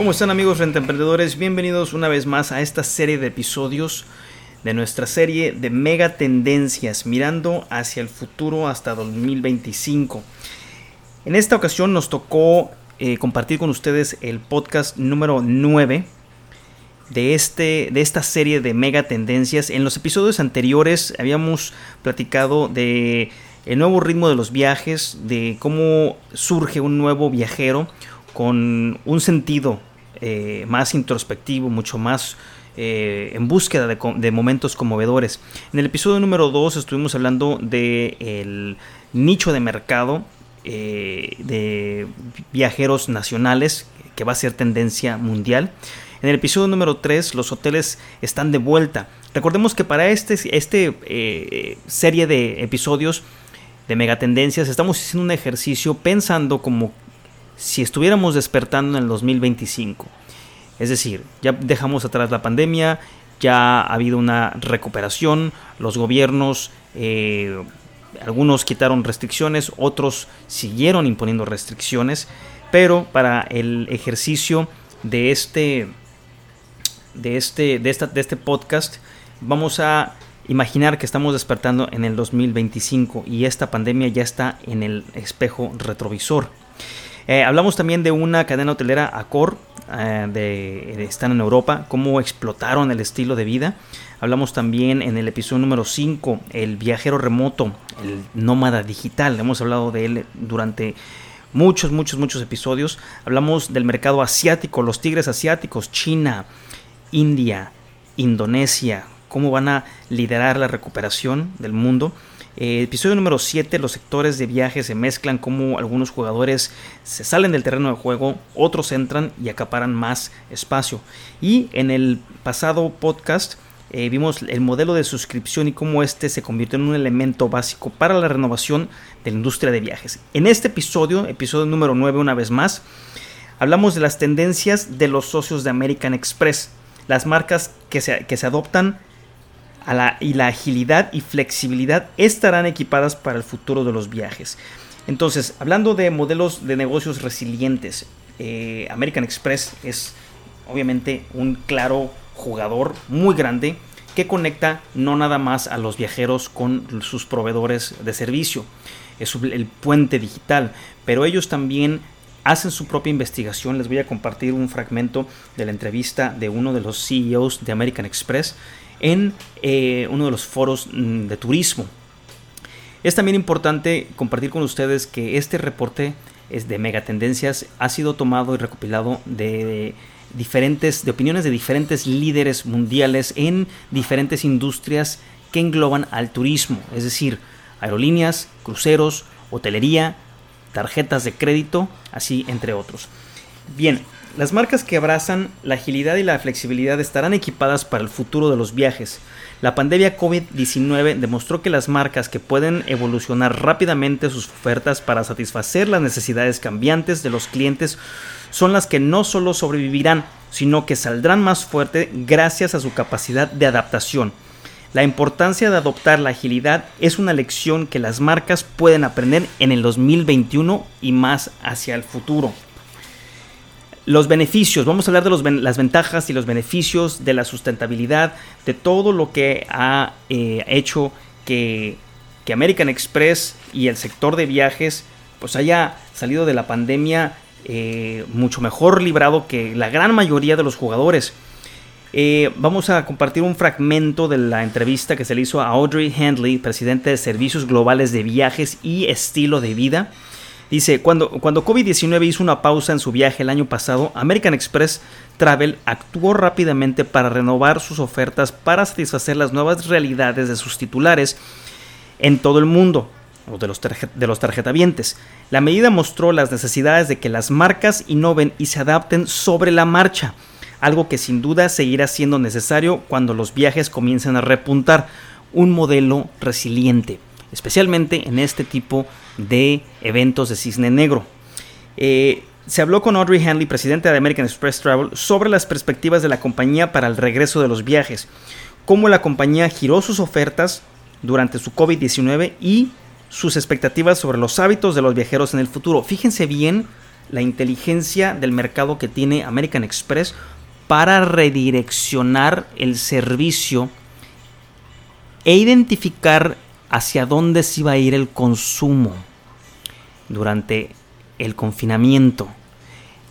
¿Cómo están amigos Renta Emprendedores? Bienvenidos una vez más a esta serie de episodios de nuestra serie de mega tendencias mirando hacia el futuro hasta 2025. En esta ocasión nos tocó eh, compartir con ustedes el podcast número 9 de, este, de esta serie de mega tendencias. En los episodios anteriores habíamos platicado de el nuevo ritmo de los viajes, de cómo surge un nuevo viajero con un sentido eh, más introspectivo, mucho más eh, en búsqueda de, momentos conmovedores. En el episodio número 2 estuvimos hablando del nicho de mercado eh, de viajeros nacionales, que va a ser tendencia mundial. En el episodio número 3 los hoteles están de vuelta. Recordemos que para este, este serie de episodios de megatendencias estamos haciendo un ejercicio pensando como si estuviéramos despertando en el 2025. Es decir, ya dejamos atrás la pandemia, ya ha habido una recuperación, los gobiernos, eh, algunos quitaron restricciones, otros siguieron imponiendo restricciones, pero para el ejercicio de este, de este, de esta, de este podcast, vamos a imaginar que estamos despertando en el 2025 y esta pandemia ya está en el espejo retrovisor. Eh, hablamos también de una cadena hotelera Accor, eh, de, están en Europa, cómo explotaron el estilo de vida. Hablamos también en el episodio número 5, el viajero remoto, el nómada digital. Hemos hablado de él durante muchos, muchos, muchos episodios. Hablamos del mercado asiático, los tigres asiáticos, China, India, Indonesia, cómo van a liderar la recuperación del mundo. Eh, episodio número 7, los sectores de viaje se mezclan como algunos jugadores se salen del terreno de juego, otros entran y acaparan más espacio. Y en el pasado podcast eh, vimos el modelo de suscripción y cómo este se convirtió en un elemento básico para la renovación de la industria de viajes. En este episodio, episodio número 9 una vez más, hablamos de las tendencias de los socios de American Express, las marcas que se, que se adoptan y la agilidad y flexibilidad estarán equipadas para el futuro de los viajes. Entonces, hablando de modelos de negocios resilientes, eh, American Express es obviamente un claro jugador muy grande que conecta no nada más a los viajeros con sus proveedores de servicio. Es el puente digital, pero ellos también hacen su propia investigación. Les voy a compartir un fragmento de la entrevista de uno de los CEOs de American Express en eh, uno de los foros mm, de turismo. Es también importante compartir con ustedes que este reporte es de megatendencias ha sido tomado y recopilado de diferentes de opiniones de diferentes líderes mundiales en diferentes industrias que engloban al turismo, es decir, aerolíneas, cruceros, hotelería, tarjetas de crédito, así entre otros. Bien, las marcas que abrazan la agilidad y la flexibilidad estarán equipadas para el futuro de los viajes. La pandemia COVID-19 demostró que las marcas que pueden evolucionar rápidamente sus ofertas para satisfacer las necesidades cambiantes de los clientes son las que no solo sobrevivirán, sino que saldrán más fuerte gracias a su capacidad de adaptación. La importancia de adoptar la agilidad es una lección que las marcas pueden aprender en el 2021 y más hacia el futuro. Los beneficios, vamos a hablar de las ventajas y los beneficios de la sustentabilidad, de todo lo que ha eh, hecho que, American Express y el sector de viajes pues haya salido de la pandemia eh, mucho mejor librado que la gran mayoría de los jugadores. Eh, vamos a compartir un fragmento de la entrevista que se le hizo a Audrey Handley, presidente de Servicios Globales de Viajes y Estilo de Vida. Dice, cuando, cuando COVID-19 hizo una pausa en su viaje el año pasado, American Express Travel actuó rápidamente para renovar sus ofertas para satisfacer las nuevas realidades de sus titulares en todo el mundo, o de los, de los tarjetavientes. La medida mostró las necesidades de que las marcas innoven y se adapten sobre la marcha. algo que sin duda seguirá siendo necesario cuando los viajes comiencen a repuntar, un modelo resiliente, especialmente en este tipo de eventos de cisne negro. Eh, se habló con Audrey Hanley, presidenta de American Express Travel, sobre las perspectivas de la compañía para el regreso de los viajes, cómo la compañía giró sus ofertas durante su COVID-19 y sus expectativas sobre los hábitos de los viajeros en el futuro. Fíjense bien la inteligencia del mercado que tiene American Express para redireccionar el servicio e identificar hacia dónde se iba a ir el consumo durante el confinamiento.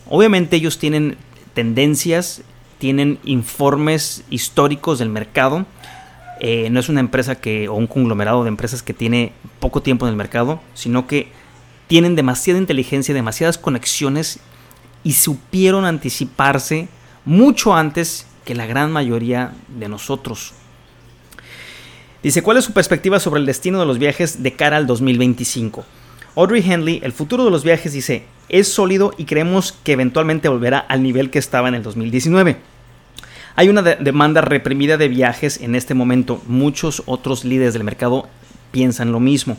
Obviamente ellos tienen tendencias, tienen informes históricos del mercado. Eh, no es una empresa que o un conglomerado de empresas que tiene poco tiempo en el mercado, sino que tienen demasiada inteligencia, demasiadas conexiones y supieron anticiparse mucho antes que la gran mayoría de nosotros. Dice, ¿cuál es su perspectiva sobre el destino de los viajes de cara al 2025? Audrey Henley, el futuro de los viajes, dice, es sólido y creemos que eventualmente volverá al nivel que estaba en el 2019. Hay una demanda reprimida de viajes en este momento. Muchos otros líderes del mercado piensan lo mismo.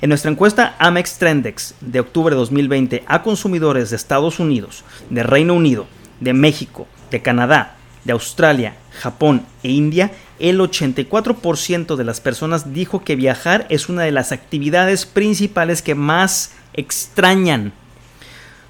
En nuestra encuesta Amex Trendex de octubre de 2020 a consumidores de Estados Unidos, de Reino Unido, de México, de Canadá, de Australia, Japón e India, el 84% de las personas dijo que viajar es una de las actividades principales que más extrañan.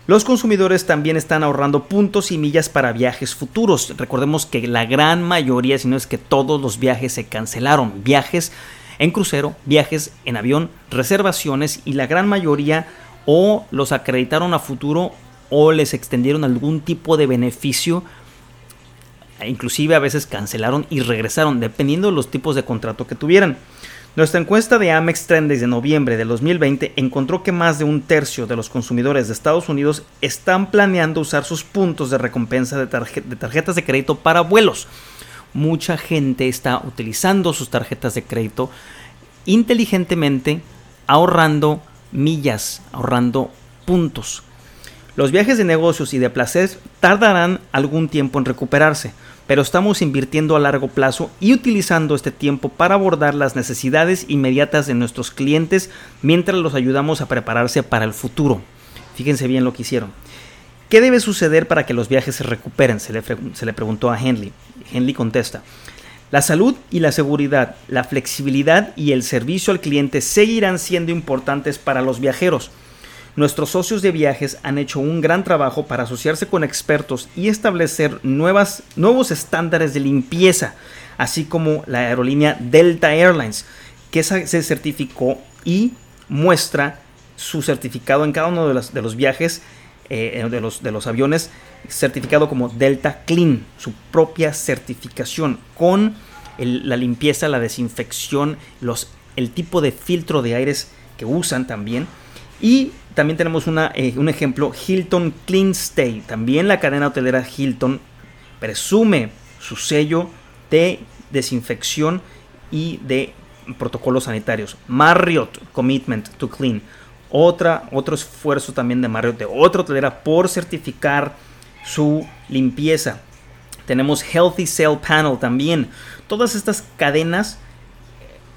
Los consumidores también están ahorrando puntos y millas para viajes futuros. Recordemos que la gran mayoría, si no es que todos los viajes se cancelaron. Viajes en crucero, viajes en avión, reservaciones y la gran mayoría o los acreditaron a futuro o les extendieron algún tipo de beneficio. Inclusive a veces cancelaron y regresaron, dependiendo de los tipos de contrato que tuvieran. Nuestra encuesta de Amex Trends de noviembre de 2020 encontró que más de un tercio de los consumidores de Estados Unidos están planeando usar sus puntos de recompensa de tarjetas de crédito para vuelos mucha gente está utilizando sus tarjetas de crédito inteligentemente, ahorrando millas, ahorrando puntos. Los viajes de negocios y de placer tardarán algún tiempo en recuperarse, pero estamos invirtiendo a largo plazo y utilizando este tiempo para abordar las necesidades inmediatas de nuestros clientes mientras los ayudamos a prepararse para el futuro. Fíjense bien lo que hicieron. ¿Qué debe suceder para que los viajes se recuperen? Se le, preguntó a Henley. Henley contesta. La salud y la seguridad, la flexibilidad y el servicio al cliente seguirán siendo importantes para los viajeros. Nuestros socios de viajes han hecho un gran trabajo para asociarse con expertos y establecer nuevas, nuevos estándares de limpieza, así como la aerolínea Delta Airlines, que se certificó y muestra su certificado en cada uno de los, de los viajes eh, de, los, de los aviones certificado como Delta Clean, su propia certificación con la limpieza, la desinfección, los, el tipo de filtro de aires que usan también. Y también tenemos una, eh, un ejemplo, Hilton Clean Stay. También la cadena hotelera Hilton presume su sello de desinfección y de protocolos sanitarios. Marriott Commitment to Clean otra, otro esfuerzo también de Marriott, de otra hotelera por certificar su limpieza. Tenemos Healthy Cell Panel también. Todas estas cadenas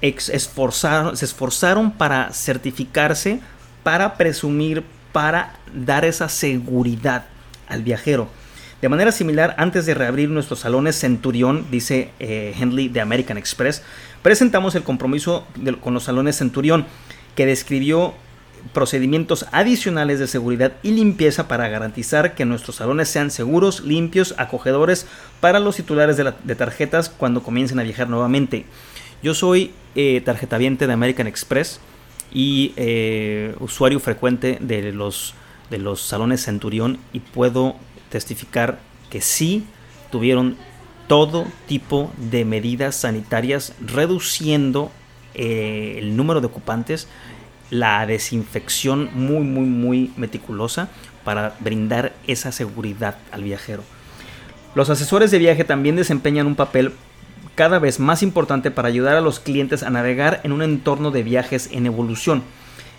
esforzaron, se esforzaron para certificarse, para presumir, para dar esa seguridad al viajero. De manera similar, antes de reabrir nuestros salones Centurión, dice eh, Henley de American Express, presentamos el compromiso con los salones Centurión, que describió procedimientos adicionales de seguridad y limpieza para garantizar que nuestros salones sean seguros, limpios, acogedores para los titulares de, tarjetas cuando comiencen a viajar nuevamente. Yo soy eh, tarjetaviente de American Express y eh, usuario frecuente de los, de los salones Centurión y puedo testificar que sí tuvieron todo tipo de medidas sanitarias reduciendo eh, el número de ocupantes la desinfección muy, muy, muy meticulosa para brindar esa seguridad al viajero. Los asesores de viaje también desempeñan un papel cada vez más importante para ayudar a los clientes a navegar en un entorno de viajes en evolución.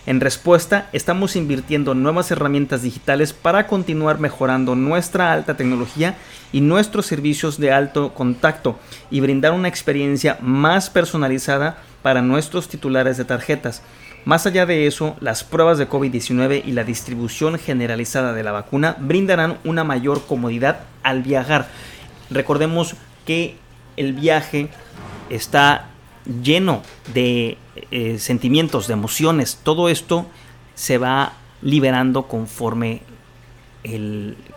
En respuesta, estamos invirtiendo en nuevas herramientas digitales para continuar mejorando nuestra alta tecnología y nuestros servicios de alto contacto y brindar una experiencia más personalizada para nuestros titulares de tarjetas. Más allá de eso, las pruebas de COVID-19 y la distribución generalizada de la vacuna brindarán una mayor comodidad al viajar. Recordemos que el viaje está lleno de eh, sentimientos, de emociones. Todo esto se va liberando conforme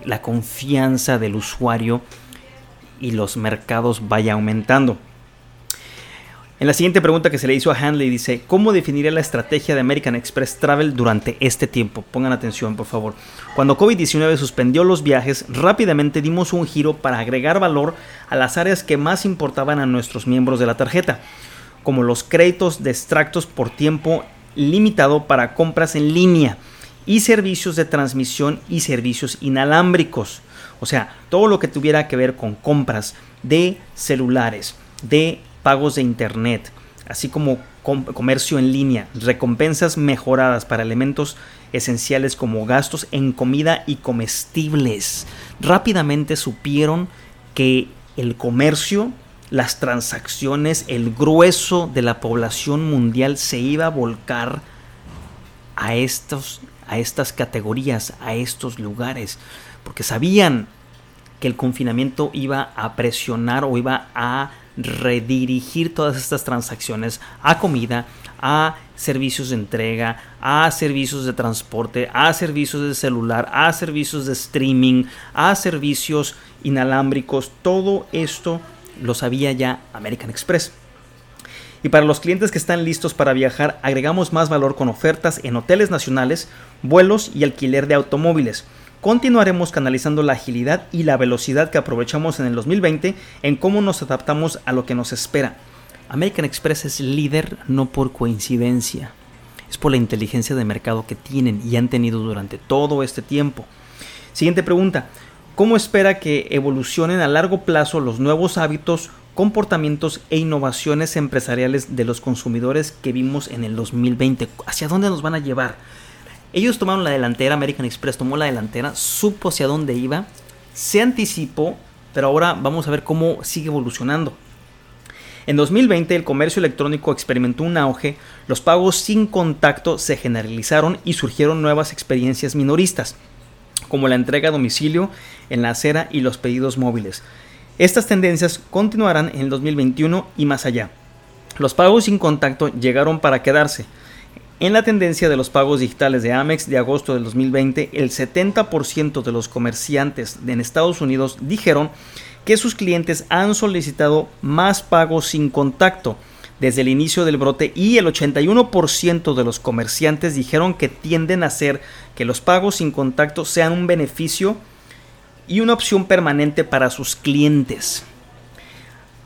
la confianza del usuario y los mercados vaya aumentando. En la siguiente pregunta que se le hizo a Handley dice, ¿cómo definiría la estrategia de American Express Travel durante este tiempo? Pongan atención, por favor. Cuando COVID-19 suspendió los viajes, rápidamente dimos un giro para agregar valor a las áreas que más importaban a nuestros miembros de la tarjeta como los créditos de extractos por tiempo limitado para compras en línea y servicios de transmisión y servicios inalámbricos. O sea, todo lo que tuviera que ver con compras de celulares, de pagos de internet, así como comercio en línea, recompensas mejoradas para elementos esenciales como gastos en comida y comestibles. Rápidamente supieron que el comercio las transacciones, el grueso de la población mundial se iba a volcar a, estos, a estas categorías, a estos lugares, porque sabían que el confinamiento iba a presionar o iba a redirigir todas estas transacciones a comida, a servicios de entrega, a servicios de transporte, a servicios de celular, a servicios de streaming, a servicios inalámbricos, todo esto lo sabía ya American Express. Y para los clientes que están listos para viajar, agregamos más valor con ofertas en hoteles nacionales, vuelos y alquiler de automóviles. Continuaremos canalizando la agilidad y la velocidad que aprovechamos en el 2020 en cómo nos adaptamos a lo que nos espera. American Express es líder no por coincidencia, es por la inteligencia de mercado que tienen y han tenido durante todo este tiempo. Siguiente pregunta, cómo espera que evolucionen a largo plazo los nuevos hábitos, comportamientos e innovaciones empresariales de los consumidores que vimos en el 2020. ¿Hacia dónde nos van a llevar? Ellos tomaron la delantera, American Express tomó la delantera, supo hacia dónde iba, se anticipó, pero ahora vamos a ver cómo sigue evolucionando. En 2020 el comercio electrónico experimentó un auge, los pagos sin contacto se generalizaron y surgieron nuevas experiencias minoristas como la entrega a domicilio en la acera y los pedidos móviles. Estas tendencias continuarán en el 2021 y más allá. Los pagos sin contacto llegaron para quedarse. En la tendencia de los pagos digitales de Amex de agosto del 2020, el 70% de los comerciantes en Estados Unidos dijeron que sus clientes han solicitado más pagos sin contacto desde el inicio del brote y el 81% de los comerciantes dijeron que tienden a hacer que los pagos sin contacto sean un beneficio y una opción permanente para sus clientes.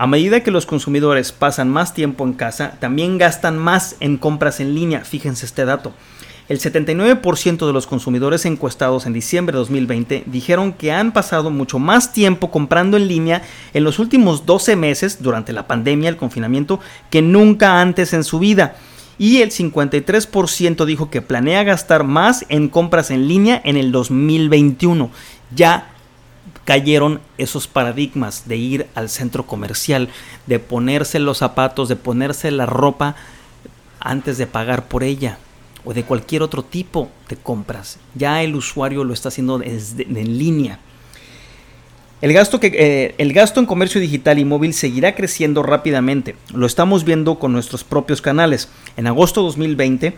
A medida que los consumidores pasan más tiempo en casa, también gastan más en compras en línea. Fíjense este dato. El 79% de los consumidores encuestados en diciembre de 2020 dijeron que han pasado mucho más tiempo comprando en línea en los últimos 12 meses durante la pandemia, el confinamiento, que nunca antes en su vida. Y el 53% dijo que planea gastar más en compras en línea en el 2021. Ya cayeron esos paradigmas de ir al centro comercial, de ponerse los zapatos, de ponerse la ropa antes de pagar por ella o de cualquier otro tipo de compras. Ya el usuario lo está haciendo en línea. El gasto, que, eh, el gasto en comercio digital y móvil seguirá creciendo rápidamente. Lo estamos viendo con nuestros propios canales. En agosto de 2020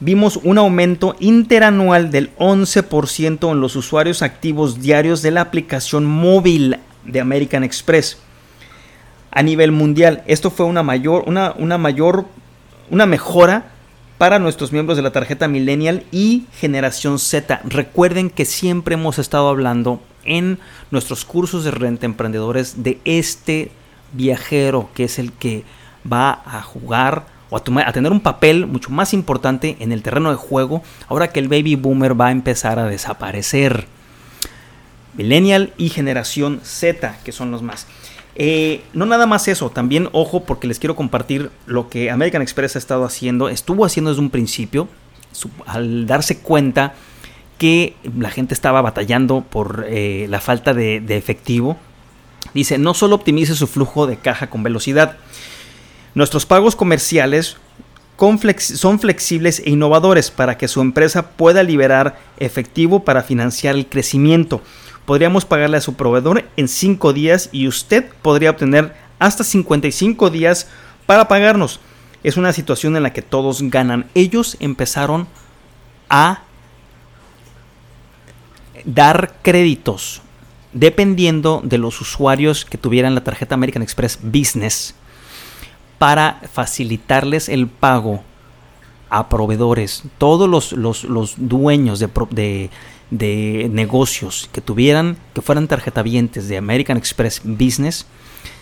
vimos un aumento interanual del 11% en los usuarios activos diarios de la aplicación móvil de American Express. A nivel mundial, esto fue una mayor, una, una mayor, una mejora para nuestros miembros de la tarjeta Millennial y Generación Z. Recuerden que siempre hemos estado hablando en nuestros cursos de renta emprendedores de este viajero que es el que va a jugar o a, tener un papel mucho más importante en el terreno de juego ahora que el baby boomer va a empezar a desaparecer. Millennial y Generación Z, que son los más. Eh, no nada más eso, también ojo porque les quiero compartir lo que American Express ha estado haciendo, estuvo haciendo desde un principio, al darse cuenta que la gente estaba batallando por eh, la falta de, efectivo, dice, no solo optimice su flujo de caja con velocidad, nuestros pagos comerciales son flexibles e innovadores para que su empresa pueda liberar efectivo para financiar el crecimiento. Podríamos pagarle a su proveedor en 5 días y usted podría obtener hasta 55 días para pagarnos. Es una situación en la que todos ganan. Ellos empezaron a dar créditos dependiendo de los usuarios que tuvieran la tarjeta American Express Business para facilitarles el pago a proveedores. Todos los, dueños de, de, negocios que tuvieran, que fueran tarjetavientes de American Express Business,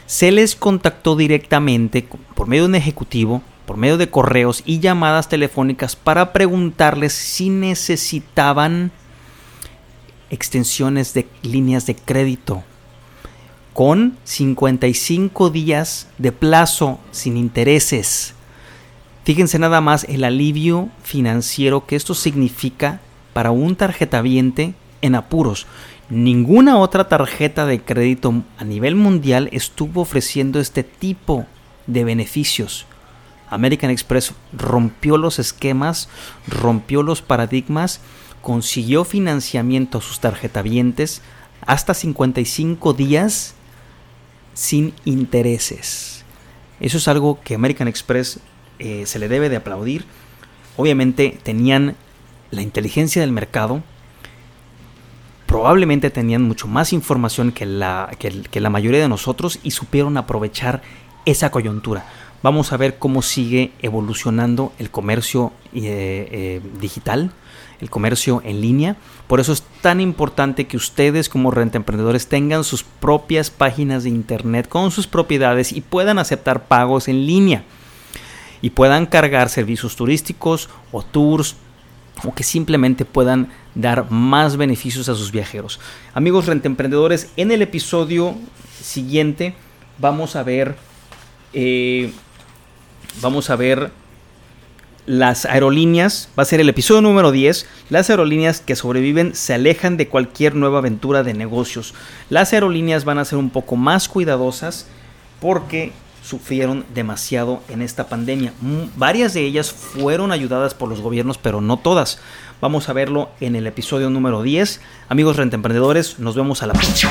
se les contactó directamente por medio de un ejecutivo, por medio de correos y llamadas telefónicas para preguntarles si necesitaban extensiones de líneas de crédito con 55 días de plazo sin intereses. Fíjense nada más el alivio financiero que esto significa para un tarjetaviente en apuros. Ninguna otra tarjeta de crédito a nivel mundial estuvo ofreciendo este tipo de beneficios. American Express rompió los esquemas, rompió los paradigmas consiguió financiamiento a sus tarjetavientes hasta 55 días sin intereses. Eso es algo que American Express eh, se le debe de aplaudir. Obviamente tenían la inteligencia del mercado, probablemente tenían mucho más información que la, que, la mayoría de nosotros y supieron aprovechar esa coyuntura. Vamos a ver cómo sigue evolucionando el comercio eh, eh, digital el comercio en línea. Por eso es tan importante que ustedes como renta emprendedores tengan sus propias páginas de internet con sus propiedades y puedan aceptar pagos en línea. Y puedan cargar servicios turísticos o tours o que simplemente puedan dar más beneficios a sus viajeros. Amigos renta emprendedores, en el episodio siguiente vamos a ver eh, vamos a ver las aerolíneas, va a ser el episodio número 10, las aerolíneas que sobreviven se alejan de cualquier nueva aventura de negocios. Las aerolíneas van a ser un poco más cuidadosas porque sufrieron demasiado en esta pandemia. Mm, varias de ellas fueron ayudadas por los gobiernos, pero no todas. Vamos a verlo en el episodio número 10. Amigos rentemprendedores, nos vemos a la próxima.